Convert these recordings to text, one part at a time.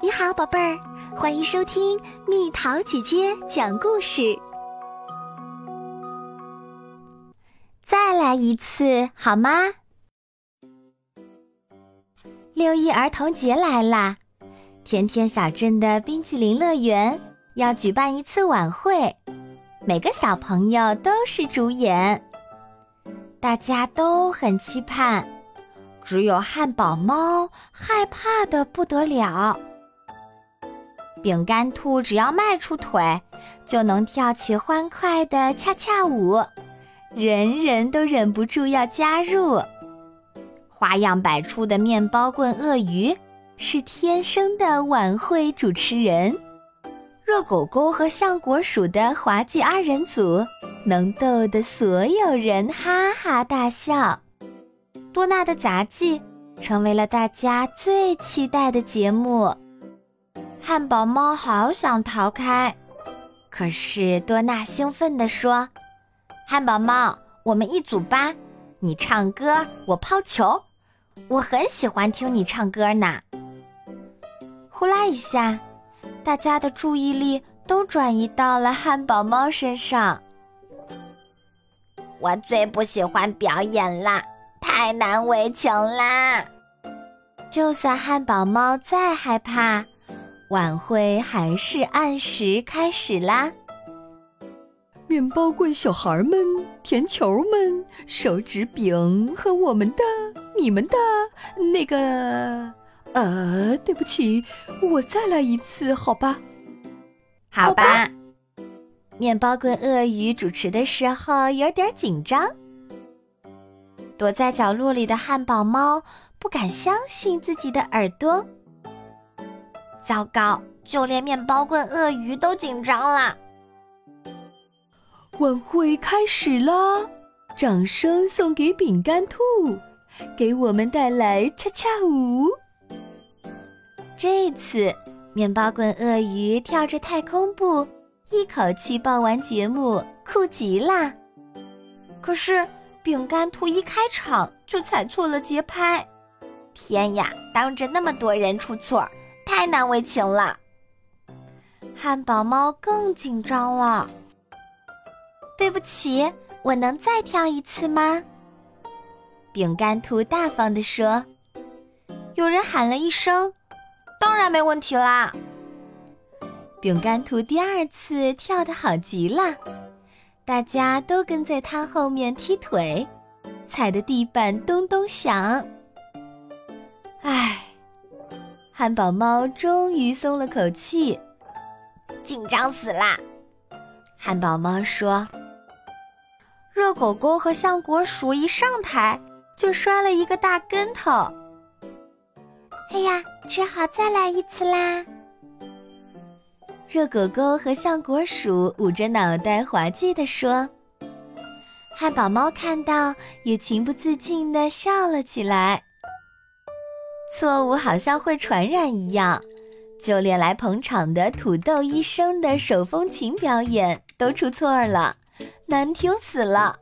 你好，宝贝儿，欢迎收听蜜桃姐姐讲故事。再来一次好吗？六一儿童节来啦！甜甜小镇的冰淇淋乐园要举办一次晚会，每个小朋友都是主演，大家都很期盼，只有汉堡猫害怕的不得了。饼干兔只要迈出腿，就能跳起欢快的恰恰舞，人人都忍不住要加入。花样百出的面包棍鳄鱼是天生的晚会主持人，热狗狗和橡果鼠的滑稽二人组能逗得所有人哈哈大笑。多纳的杂技成为了大家最期待的节目。汉堡猫好想逃开，可是多娜兴奋地说：“汉堡猫，我们一组吧，你唱歌，我抛球，我很喜欢听你唱歌呢。”呼啦一下，大家的注意力都转移到了汉堡猫身上。我最不喜欢表演啦，太难为情啦！就算汉堡猫再害怕。晚会还是按时开始啦！面包棍小孩们、甜球们、手指饼和我们的、你们的那个……呃，对不起，我再来一次，好吧？好吧。面包棍鳄鱼主持的时候有点紧张，躲在角落里的汉堡猫不敢相信自己的耳朵。糟糕，就连面包棍鳄鱼都紧张了。晚会开始啦！掌声送给饼干兔，给我们带来恰恰舞。这次，面包棍鳄鱼跳着太空步，一口气报完节目，酷极了。可是，饼干兔一开场就踩错了节拍。天呀，当着那么多人出错！太难为情了，汉堡猫更紧张了。对不起，我能再跳一次吗？饼干兔大方地说。有人喊了一声：“当然没问题啦！”饼干兔第二次跳得好极了，大家都跟在他后面踢腿，踩的地板咚咚响。汉堡猫终于松了口气，紧张死啦！汉堡猫说：“热狗狗和橡果鼠一上台就摔了一个大跟头。哎呀，只好再来一次啦！”热狗狗和橡果鼠捂着脑袋滑稽地说。汉堡猫看到也情不自禁地笑了起来。错误好像会传染一样，就连来捧场的土豆医生的手风琴表演都出错了，难听死了。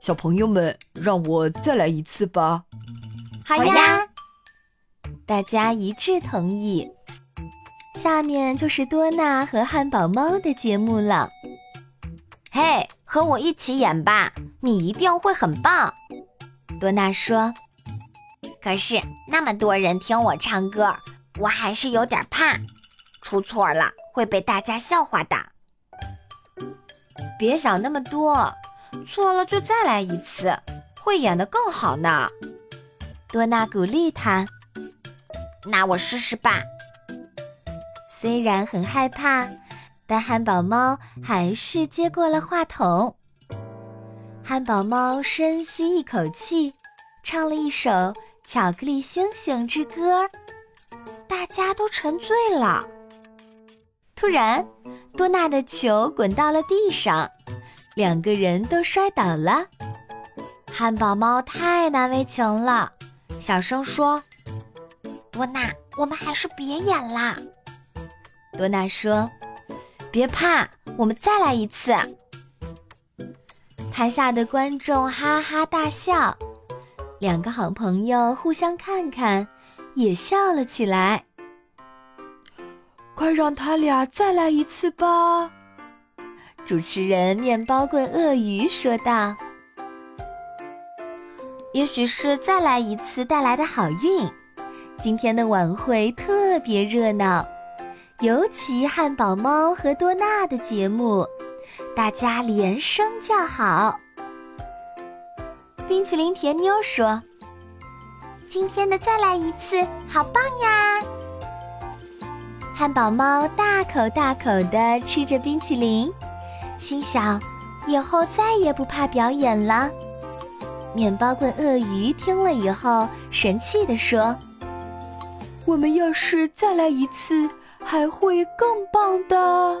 小朋友们，让我再来一次吧。好呀，大家一致同意。下面就是多纳和汉堡猫的节目了。嘿，和我一起演吧，你一定会很棒。多纳说。可是那么多人听我唱歌，我还是有点怕，出错了会被大家笑话的。别想那么多，错了就再来一次，会演得更好呢。多纳鼓励他。那我试试吧。虽然很害怕，但汉堡猫还是接过了话筒。汉堡猫深吸一口气，唱了一首。巧克力星星之歌，大家都沉醉了。突然，多纳的球滚到了地上，两个人都摔倒了。汉堡猫太难为情了，小声说：“多纳，我们还是别演啦。”多纳说：“别怕，我们再来一次。”台下的观众哈哈大笑。两个好朋友互相看看，也笑了起来。快让他俩再来一次吧！主持人面包棍鳄鱼说道：“也许是再来一次带来的好运。今天的晚会特别热闹，尤其汉堡猫和多纳的节目，大家连声叫好。”冰淇淋甜妞说：“今天的再来一次，好棒呀！”汉堡猫大口大口地吃着冰淇淋，心想：以后再也不怕表演了。面包棍鳄鱼听了以后，神气地说：“我们要是再来一次，还会更棒的。”